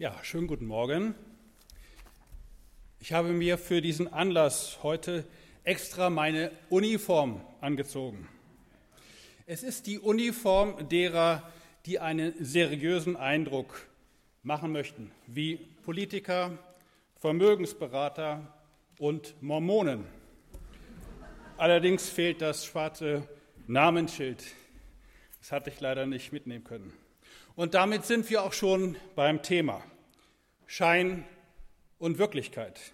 Ja, schönen guten Morgen. Ich habe mir für diesen Anlass heute extra meine Uniform angezogen. Es ist die Uniform derer, die einen seriösen Eindruck machen möchten, wie Politiker, Vermögensberater und Mormonen. Allerdings fehlt das schwarze Namensschild. Das hatte ich leider nicht mitnehmen können. Und damit sind wir auch schon beim Thema Schein und Wirklichkeit.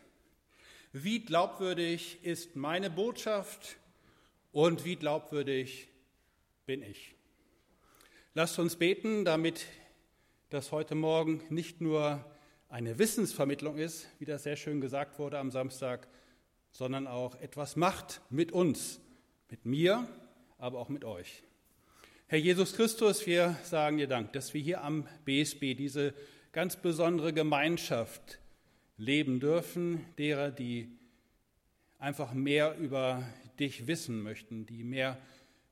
Wie glaubwürdig ist meine Botschaft und wie glaubwürdig bin ich? Lasst uns beten, damit das heute Morgen nicht nur eine Wissensvermittlung ist, wie das sehr schön gesagt wurde am Samstag, sondern auch etwas macht mit uns, mit mir, aber auch mit euch. Herr Jesus Christus, wir sagen dir Dank, dass wir hier am BSB diese ganz besondere Gemeinschaft leben dürfen, derer, die einfach mehr über dich wissen möchten, die mehr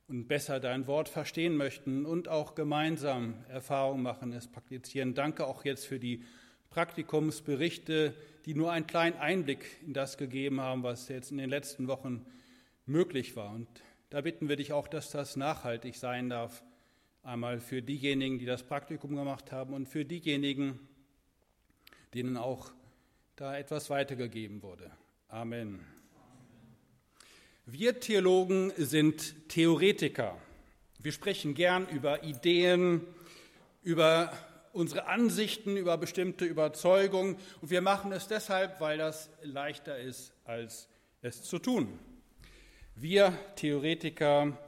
und besser dein Wort verstehen möchten und auch gemeinsam Erfahrungen machen, es praktizieren. Danke auch jetzt für die Praktikumsberichte, die nur einen kleinen Einblick in das gegeben haben, was jetzt in den letzten Wochen möglich war. Und da bitten wir dich auch, dass das nachhaltig sein darf. Einmal für diejenigen, die das Praktikum gemacht haben und für diejenigen, denen auch da etwas weitergegeben wurde. Amen. Wir Theologen sind Theoretiker. Wir sprechen gern über Ideen, über unsere Ansichten, über bestimmte Überzeugungen und wir machen es deshalb, weil das leichter ist, als es zu tun. Wir Theoretiker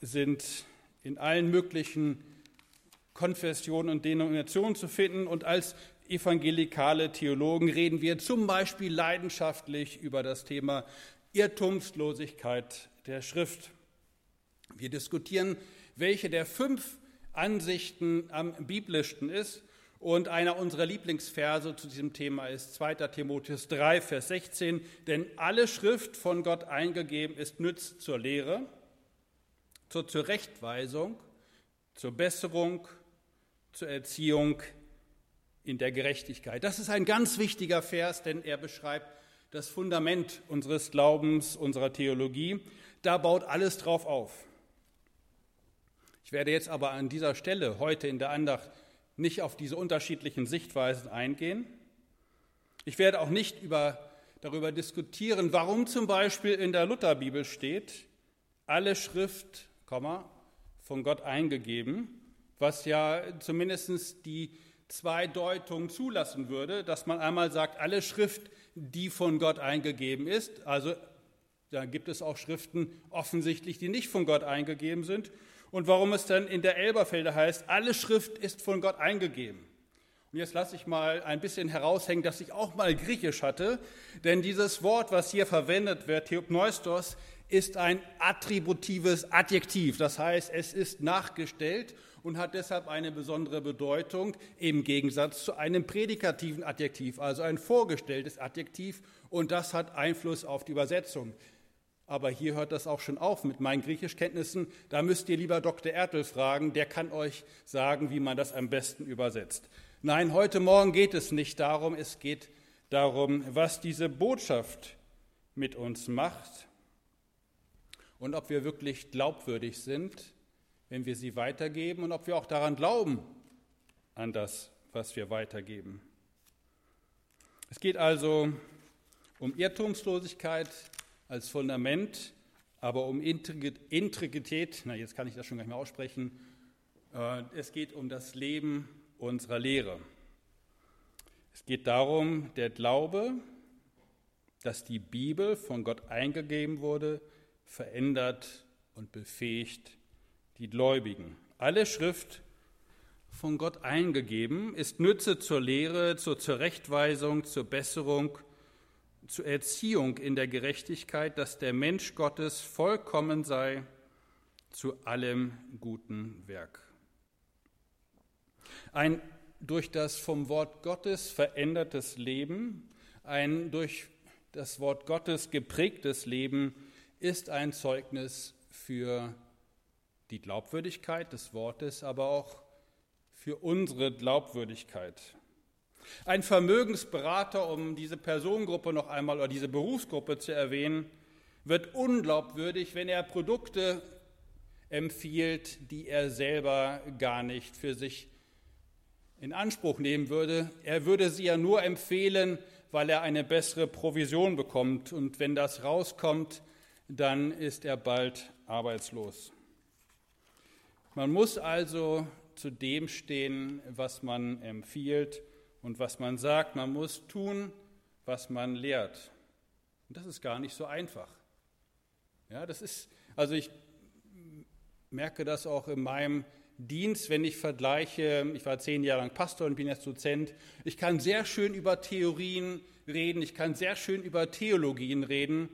sind in allen möglichen Konfessionen und Denominationen zu finden und als evangelikale Theologen reden wir zum Beispiel leidenschaftlich über das Thema Irrtumslosigkeit der Schrift. Wir diskutieren, welche der fünf Ansichten am biblischsten ist. Und einer unserer Lieblingsverse zu diesem Thema ist 2. Timotheus 3, Vers 16. Denn alle Schrift von Gott eingegeben ist nütz zur Lehre, zur Zurechtweisung, zur Besserung, zur Erziehung in der Gerechtigkeit. Das ist ein ganz wichtiger Vers, denn er beschreibt das Fundament unseres Glaubens, unserer Theologie. Da baut alles drauf auf. Ich werde jetzt aber an dieser Stelle heute in der Andacht nicht auf diese unterschiedlichen Sichtweisen eingehen. Ich werde auch nicht über, darüber diskutieren, warum zum Beispiel in der Lutherbibel steht, alle Schrift, von Gott eingegeben, was ja zumindest die zwei Deutungen zulassen würde, dass man einmal sagt, alle Schrift, die von Gott eingegeben ist, also da gibt es auch Schriften offensichtlich, die nicht von Gott eingegeben sind. Und warum es dann in der Elberfelder heißt, alle Schrift ist von Gott eingegeben. Und jetzt lasse ich mal ein bisschen heraushängen, dass ich auch mal Griechisch hatte, denn dieses Wort, was hier verwendet wird, Theopneustos, ist ein attributives Adjektiv. Das heißt, es ist nachgestellt und hat deshalb eine besondere Bedeutung im Gegensatz zu einem prädikativen Adjektiv, also ein vorgestelltes Adjektiv. Und das hat Einfluss auf die Übersetzung. Aber hier hört das auch schon auf mit meinen Griechischkenntnissen. Da müsst ihr lieber Dr. Ertel fragen, der kann euch sagen, wie man das am besten übersetzt. Nein, heute Morgen geht es nicht darum, es geht darum, was diese Botschaft mit uns macht und ob wir wirklich glaubwürdig sind wenn wir sie weitergeben und ob wir auch daran glauben, an das, was wir weitergeben. Es geht also um Irrtumslosigkeit als Fundament, aber um Integrität, na jetzt kann ich das schon gar nicht mehr aussprechen, äh, es geht um das Leben unserer Lehre. Es geht darum, der Glaube, dass die Bibel von Gott eingegeben wurde, verändert und befähigt die Gläubigen. Alle Schrift von Gott eingegeben ist Nütze zur Lehre, zur Zurechtweisung, zur Besserung, zur Erziehung in der Gerechtigkeit, dass der Mensch Gottes vollkommen sei zu allem guten Werk. Ein durch das vom Wort Gottes verändertes Leben, ein durch das Wort Gottes geprägtes Leben ist ein Zeugnis für die Glaubwürdigkeit des Wortes, aber auch für unsere Glaubwürdigkeit. Ein Vermögensberater, um diese Personengruppe noch einmal oder diese Berufsgruppe zu erwähnen, wird unglaubwürdig, wenn er Produkte empfiehlt, die er selber gar nicht für sich in Anspruch nehmen würde. Er würde sie ja nur empfehlen, weil er eine bessere Provision bekommt. Und wenn das rauskommt, dann ist er bald arbeitslos. Man muss also zu dem stehen, was man empfiehlt und was man sagt. Man muss tun, was man lehrt. Und das ist gar nicht so einfach. Ja, das ist, also ich merke das auch in meinem Dienst, wenn ich vergleiche, ich war zehn Jahre lang Pastor und bin jetzt Dozent, ich kann sehr schön über Theorien reden, ich kann sehr schön über Theologien reden,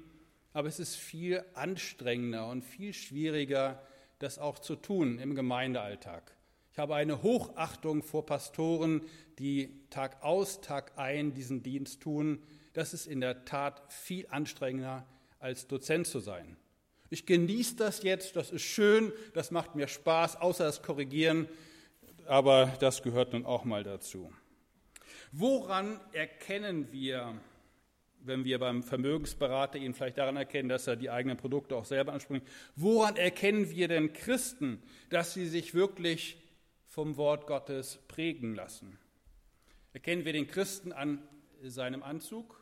aber es ist viel anstrengender und viel schwieriger, das auch zu tun im Gemeindealltag. Ich habe eine Hochachtung vor Pastoren, die Tag aus, Tag ein diesen Dienst tun. Das ist in der Tat viel anstrengender, als Dozent zu sein. Ich genieße das jetzt, das ist schön, das macht mir Spaß, außer das Korrigieren, aber das gehört nun auch mal dazu. Woran erkennen wir, wenn wir beim Vermögensberater ihn vielleicht daran erkennen, dass er die eigenen Produkte auch selber anspricht, woran erkennen wir denn Christen, dass sie sich wirklich vom Wort Gottes prägen lassen? Erkennen wir den Christen an seinem Anzug?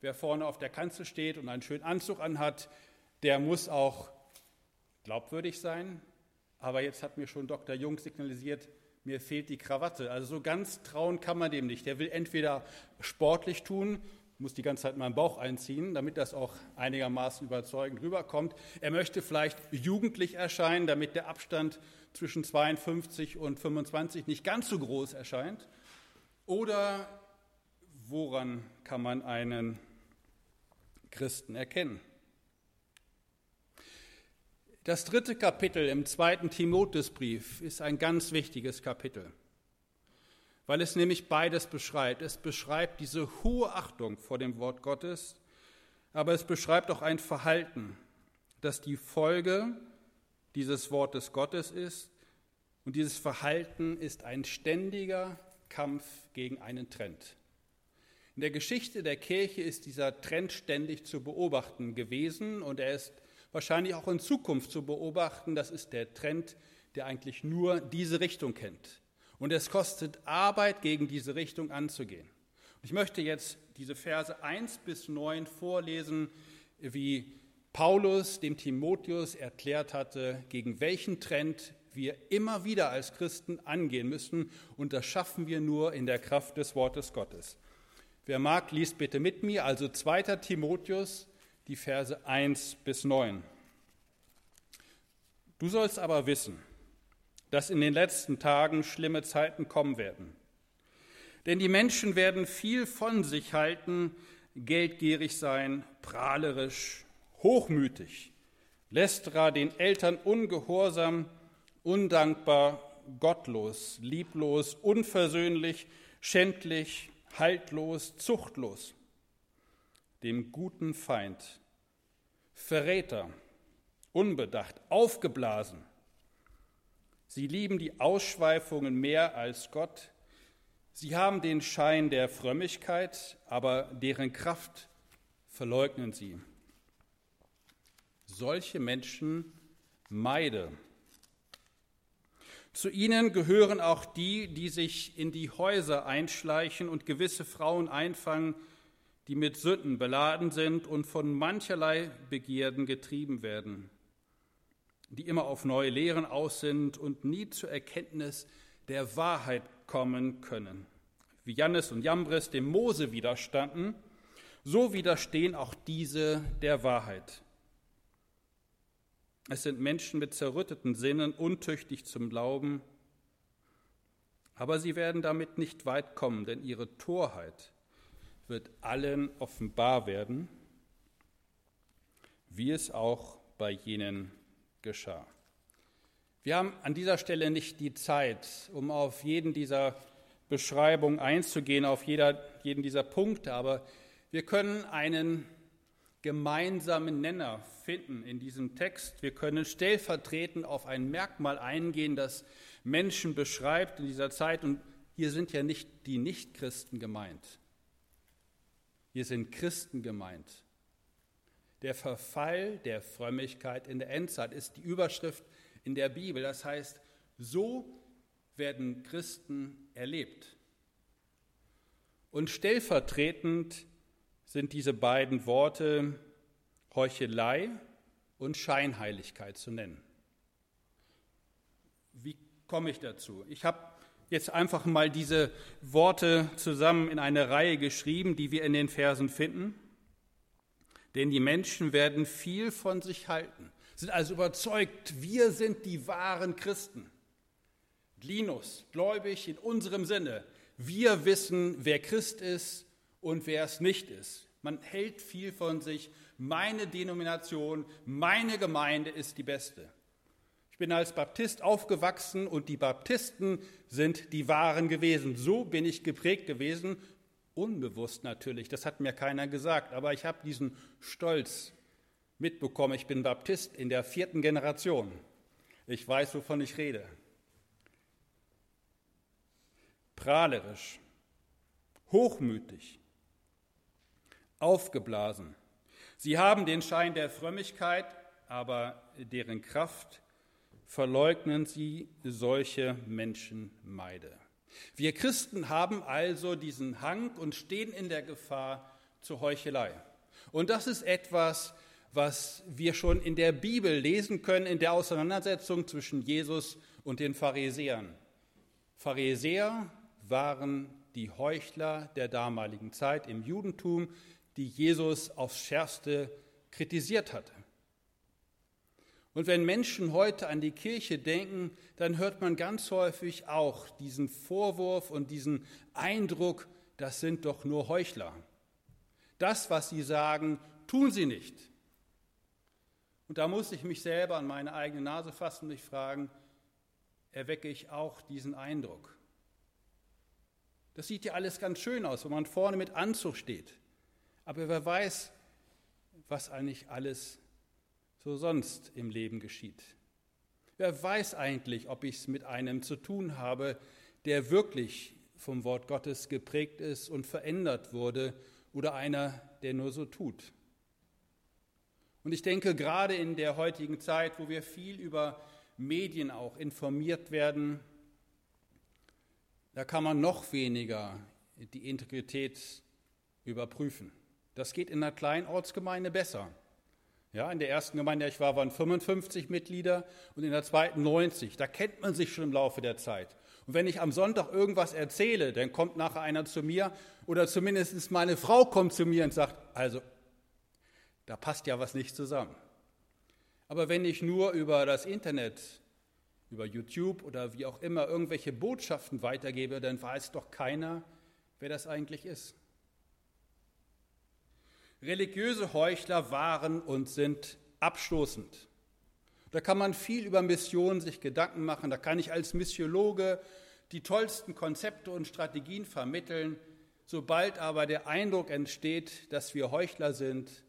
Wer vorne auf der Kanzel steht und einen schönen Anzug anhat, der muss auch glaubwürdig sein. Aber jetzt hat mir schon Dr. Jung signalisiert, mir fehlt die Krawatte. Also so ganz trauen kann man dem nicht. Der will entweder sportlich tun, muss die ganze Zeit meinen Bauch einziehen, damit das auch einigermaßen überzeugend rüberkommt. Er möchte vielleicht jugendlich erscheinen, damit der Abstand zwischen 52 und 25 nicht ganz so groß erscheint. Oder woran kann man einen Christen erkennen. Das dritte Kapitel im zweiten Timotheusbrief ist ein ganz wichtiges Kapitel, weil es nämlich beides beschreibt. Es beschreibt diese hohe Achtung vor dem Wort Gottes, aber es beschreibt auch ein Verhalten, das die Folge dieses Wortes Gottes ist. Und dieses Verhalten ist ein ständiger Kampf gegen einen Trend. In der Geschichte der Kirche ist dieser Trend ständig zu beobachten gewesen und er ist wahrscheinlich auch in Zukunft zu beobachten. Das ist der Trend, der eigentlich nur diese Richtung kennt. Und es kostet Arbeit, gegen diese Richtung anzugehen. ich möchte jetzt diese Verse 1 bis 9 vorlesen, wie Paulus dem Timotheus erklärt hatte, gegen welchen Trend wir immer wieder als Christen angehen müssen. Und das schaffen wir nur in der Kraft des Wortes Gottes. Wer mag, liest bitte mit mir, also 2. Timotheus, die Verse 1 bis 9. Du sollst aber wissen, dass in den letzten Tagen schlimme Zeiten kommen werden. Denn die Menschen werden viel von sich halten, geldgierig sein, prahlerisch, hochmütig, lästerer, den Eltern ungehorsam, undankbar, gottlos, lieblos, unversöhnlich, schändlich, haltlos, zuchtlos, dem guten Feind, Verräter, unbedacht, aufgeblasen. Sie lieben die Ausschweifungen mehr als Gott. Sie haben den Schein der Frömmigkeit, aber deren Kraft verleugnen sie. Solche Menschen meide. Zu ihnen gehören auch die, die sich in die Häuser einschleichen und gewisse Frauen einfangen, die mit Sünden beladen sind und von mancherlei Begierden getrieben werden, die immer auf neue Lehren aus sind und nie zur Erkenntnis der Wahrheit kommen können. Wie Jannes und Jambres dem Mose widerstanden, so widerstehen auch diese der Wahrheit. Es sind Menschen mit zerrütteten Sinnen, untüchtig zum Glauben, aber sie werden damit nicht weit kommen, denn ihre Torheit wird allen offenbar werden, wie es auch bei jenen geschah. Wir haben an dieser Stelle nicht die Zeit, um auf jeden dieser Beschreibungen einzugehen, auf jeder, jeden dieser Punkte, aber wir können einen gemeinsamen Nenner finden in diesem Text. Wir können stellvertretend auf ein Merkmal eingehen, das Menschen beschreibt in dieser Zeit. Und hier sind ja nicht die Nichtchristen gemeint. Hier sind Christen gemeint. Der Verfall der Frömmigkeit in der Endzeit ist die Überschrift in der Bibel. Das heißt, so werden Christen erlebt. Und stellvertretend sind diese beiden Worte Heuchelei und Scheinheiligkeit zu nennen. Wie komme ich dazu? Ich habe jetzt einfach mal diese Worte zusammen in eine Reihe geschrieben, die wir in den Versen finden. Denn die Menschen werden viel von sich halten, sind also überzeugt, wir sind die wahren Christen. Linus, gläubig in unserem Sinne. Wir wissen, wer Christ ist und wer es nicht ist. Man hält viel von sich. Meine Denomination, meine Gemeinde ist die beste. Bin als Baptist aufgewachsen und die Baptisten sind die Wahren gewesen. So bin ich geprägt gewesen, unbewusst natürlich, das hat mir keiner gesagt, aber ich habe diesen Stolz mitbekommen. Ich bin Baptist in der vierten Generation. Ich weiß, wovon ich rede. Prahlerisch, hochmütig, aufgeblasen. Sie haben den Schein der Frömmigkeit, aber deren Kraft verleugnen sie solche Menschen meide. Wir Christen haben also diesen Hang und stehen in der Gefahr zur Heuchelei. Und das ist etwas, was wir schon in der Bibel lesen können, in der Auseinandersetzung zwischen Jesus und den Pharisäern. Pharisäer waren die Heuchler der damaligen Zeit im Judentum, die Jesus aufs schärfste kritisiert hatte. Und wenn Menschen heute an die Kirche denken, dann hört man ganz häufig auch diesen Vorwurf und diesen Eindruck, das sind doch nur Heuchler. Das, was sie sagen, tun sie nicht. Und da muss ich mich selber an meine eigene Nase fassen und mich fragen, erwecke ich auch diesen Eindruck? Das sieht ja alles ganz schön aus, wenn man vorne mit Anzug steht. Aber wer weiß, was eigentlich alles so sonst im Leben geschieht. Wer weiß eigentlich, ob ich es mit einem zu tun habe, der wirklich vom Wort Gottes geprägt ist und verändert wurde oder einer, der nur so tut. Und ich denke, gerade in der heutigen Zeit, wo wir viel über Medien auch informiert werden, da kann man noch weniger die Integrität überprüfen. Das geht in einer kleinen Ortsgemeinde besser. Ja, in der ersten Gemeinde, ich war, waren 55 Mitglieder und in der zweiten 90. Da kennt man sich schon im Laufe der Zeit. Und wenn ich am Sonntag irgendwas erzähle, dann kommt nachher einer zu mir oder zumindest meine Frau kommt zu mir und sagt, also, da passt ja was nicht zusammen. Aber wenn ich nur über das Internet, über YouTube oder wie auch immer irgendwelche Botschaften weitergebe, dann weiß doch keiner, wer das eigentlich ist. Religiöse Heuchler waren und sind abstoßend. Da kann man viel über Mission sich Gedanken machen. Da kann ich als Missiologe die tollsten Konzepte und Strategien vermitteln. Sobald aber der Eindruck entsteht, dass wir Heuchler sind,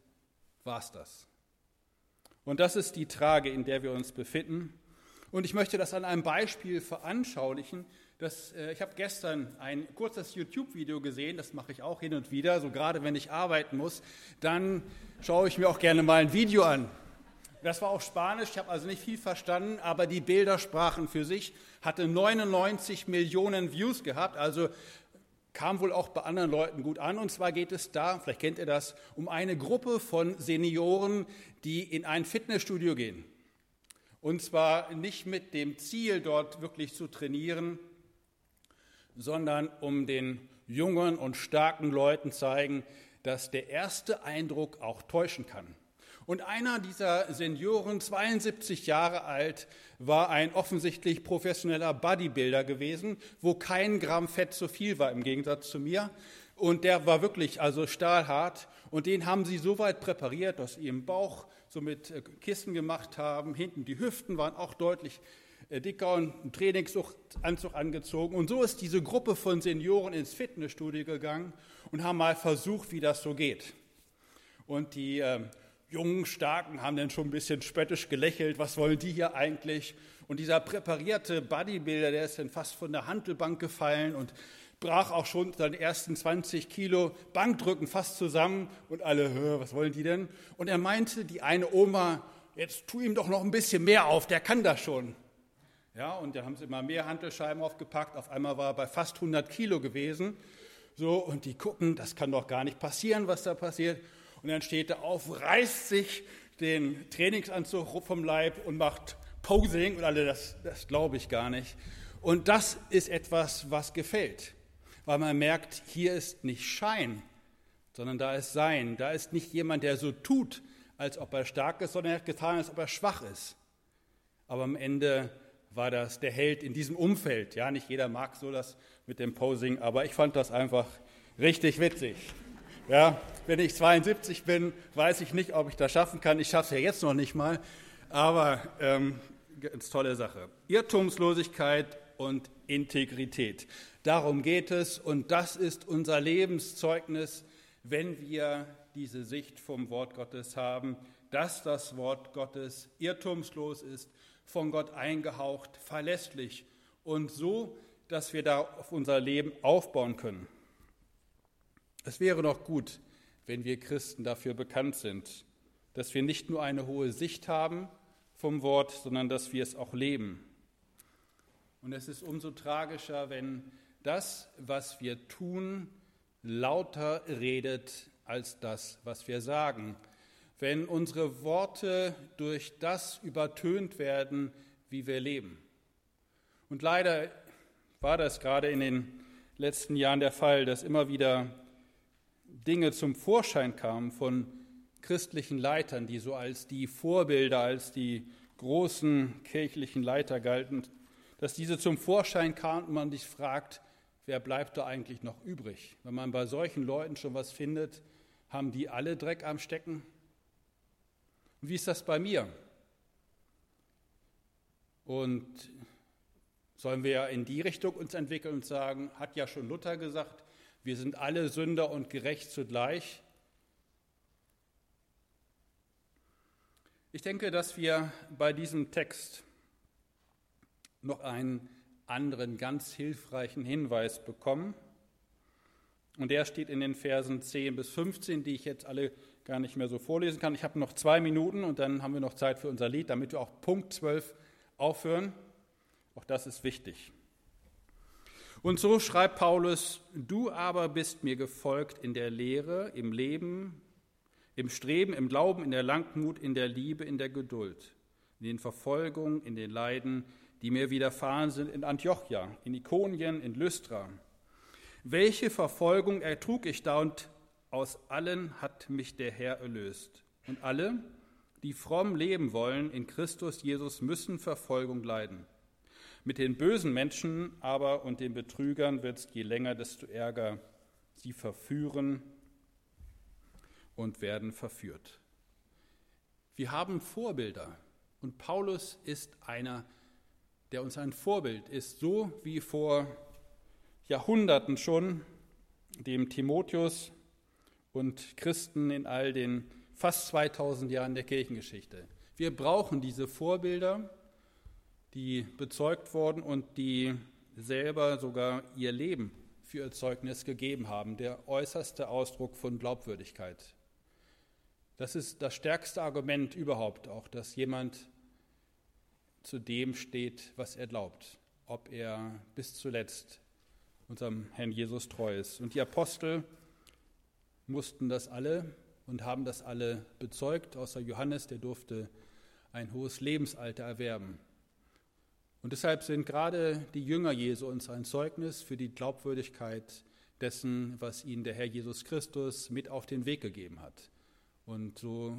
war es das. Und das ist die Trage, in der wir uns befinden. Und ich möchte das an einem Beispiel veranschaulichen, das, äh, ich habe gestern ein kurzes YouTube-Video gesehen, das mache ich auch hin und wieder, so gerade wenn ich arbeiten muss, dann schaue ich mir auch gerne mal ein Video an. Das war auf Spanisch, ich habe also nicht viel verstanden, aber die Bilder sprachen für sich, hatte 99 Millionen Views gehabt, also kam wohl auch bei anderen Leuten gut an. Und zwar geht es da, vielleicht kennt ihr das, um eine Gruppe von Senioren, die in ein Fitnessstudio gehen. Und zwar nicht mit dem Ziel, dort wirklich zu trainieren, sondern um den jungen und starken Leuten zeigen, dass der erste Eindruck auch täuschen kann. Und einer dieser Senioren, 72 Jahre alt, war ein offensichtlich professioneller Bodybuilder gewesen, wo kein Gramm Fett zu viel war im Gegensatz zu mir. Und der war wirklich also stahlhart. Und den haben sie so weit präpariert, dass im Bauch so mit äh, Kissen gemacht haben. Hinten die Hüften waren auch deutlich äh, dicker und einen Trainingsanzug angezogen. Und so ist diese Gruppe von Senioren ins Fitnessstudio gegangen und haben mal versucht, wie das so geht. Und die äh, jungen Starken haben dann schon ein bisschen spöttisch gelächelt, was wollen die hier eigentlich? Und dieser präparierte Bodybuilder, der ist dann fast von der Handelbank gefallen und brach auch schon seine ersten 20 Kilo Bankdrücken fast zusammen und alle, was wollen die denn? Und er meinte, die eine Oma, jetzt tu ihm doch noch ein bisschen mehr auf, der kann das schon. Ja, und da haben sie immer mehr Handelscheiben aufgepackt. Auf einmal war er bei fast 100 Kilo gewesen. So, und die gucken, das kann doch gar nicht passieren, was da passiert. Und dann steht er auf, reißt sich den Trainingsanzug vom Leib und macht Posing und alle, das, das glaube ich gar nicht. Und das ist etwas, was gefällt, weil man merkt, hier ist nicht Schein, sondern da ist Sein. Da ist nicht jemand, der so tut, als ob er stark ist, sondern er hat getan, als ob er schwach ist. Aber am Ende war das der Held in diesem Umfeld. Ja, nicht jeder mag so das mit dem Posing, aber ich fand das einfach richtig witzig. Ja, wenn ich 72 bin, weiß ich nicht, ob ich das schaffen kann. Ich schaffe es ja jetzt noch nicht mal, aber ähm, ganz tolle Sache. Irrtumslosigkeit und Integrität. Darum geht es und das ist unser Lebenszeugnis, wenn wir diese Sicht vom Wort Gottes haben, dass das Wort Gottes irrtumslos ist von Gott eingehaucht, verlässlich und so, dass wir da auf unser Leben aufbauen können. Es wäre doch gut, wenn wir Christen dafür bekannt sind, dass wir nicht nur eine hohe Sicht haben vom Wort, sondern dass wir es auch leben. Und es ist umso tragischer, wenn das, was wir tun, lauter redet als das, was wir sagen wenn unsere Worte durch das übertönt werden, wie wir leben. Und leider war das gerade in den letzten Jahren der Fall, dass immer wieder Dinge zum Vorschein kamen von christlichen Leitern, die so als die Vorbilder, als die großen kirchlichen Leiter galten, dass diese zum Vorschein kamen und man sich fragt, wer bleibt da eigentlich noch übrig? Wenn man bei solchen Leuten schon was findet, haben die alle Dreck am Stecken? Und wie ist das bei mir? Und sollen wir in die Richtung uns entwickeln und sagen, hat ja schon Luther gesagt, wir sind alle Sünder und gerecht zugleich. Ich denke, dass wir bei diesem Text noch einen anderen ganz hilfreichen Hinweis bekommen. Und der steht in den Versen 10 bis 15, die ich jetzt alle gar nicht mehr so vorlesen kann. Ich habe noch zwei Minuten und dann haben wir noch Zeit für unser Lied, damit wir auch Punkt 12 aufhören. Auch das ist wichtig. Und so schreibt Paulus, du aber bist mir gefolgt in der Lehre, im Leben, im Streben, im Glauben, in der Langmut, in der Liebe, in der Geduld, in den Verfolgungen, in den Leiden, die mir widerfahren sind in Antiochia, in Ikonien, in Lystra. Welche Verfolgung ertrug ich da und aus allen hat mich der Herr erlöst. Und alle, die fromm leben wollen in Christus Jesus, müssen Verfolgung leiden. Mit den bösen Menschen aber und den Betrügern wird es je länger, desto ärger. Sie verführen und werden verführt. Wir haben Vorbilder und Paulus ist einer, der uns ein Vorbild ist, so wie vor Jahrhunderten schon dem Timotheus und Christen in all den fast 2000 Jahren der Kirchengeschichte. Wir brauchen diese Vorbilder, die bezeugt wurden und die selber sogar ihr Leben für ihr Zeugnis gegeben haben, der äußerste Ausdruck von Glaubwürdigkeit. Das ist das stärkste Argument überhaupt auch, dass jemand zu dem steht, was er glaubt, ob er bis zuletzt unserem Herrn Jesus treu ist. Und die Apostel mussten das alle und haben das alle bezeugt, außer Johannes, der durfte ein hohes Lebensalter erwerben. Und deshalb sind gerade die Jünger Jesu uns ein Zeugnis für die Glaubwürdigkeit dessen, was ihnen der Herr Jesus Christus mit auf den Weg gegeben hat. Und so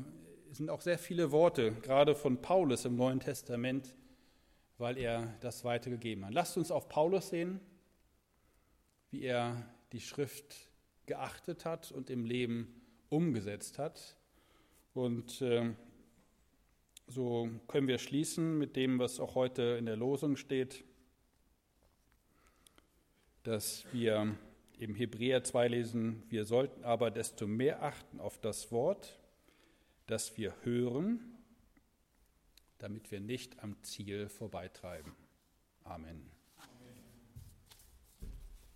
sind auch sehr viele Worte, gerade von Paulus im Neuen Testament, weil er das weitergegeben hat. Lasst uns auf Paulus sehen, wie er die Schrift geachtet hat und im Leben umgesetzt hat. Und äh, so können wir schließen mit dem, was auch heute in der Losung steht, dass wir im Hebräer 2 lesen, wir sollten aber desto mehr achten auf das Wort, dass wir hören, damit wir nicht am Ziel vorbeitreiben. Amen.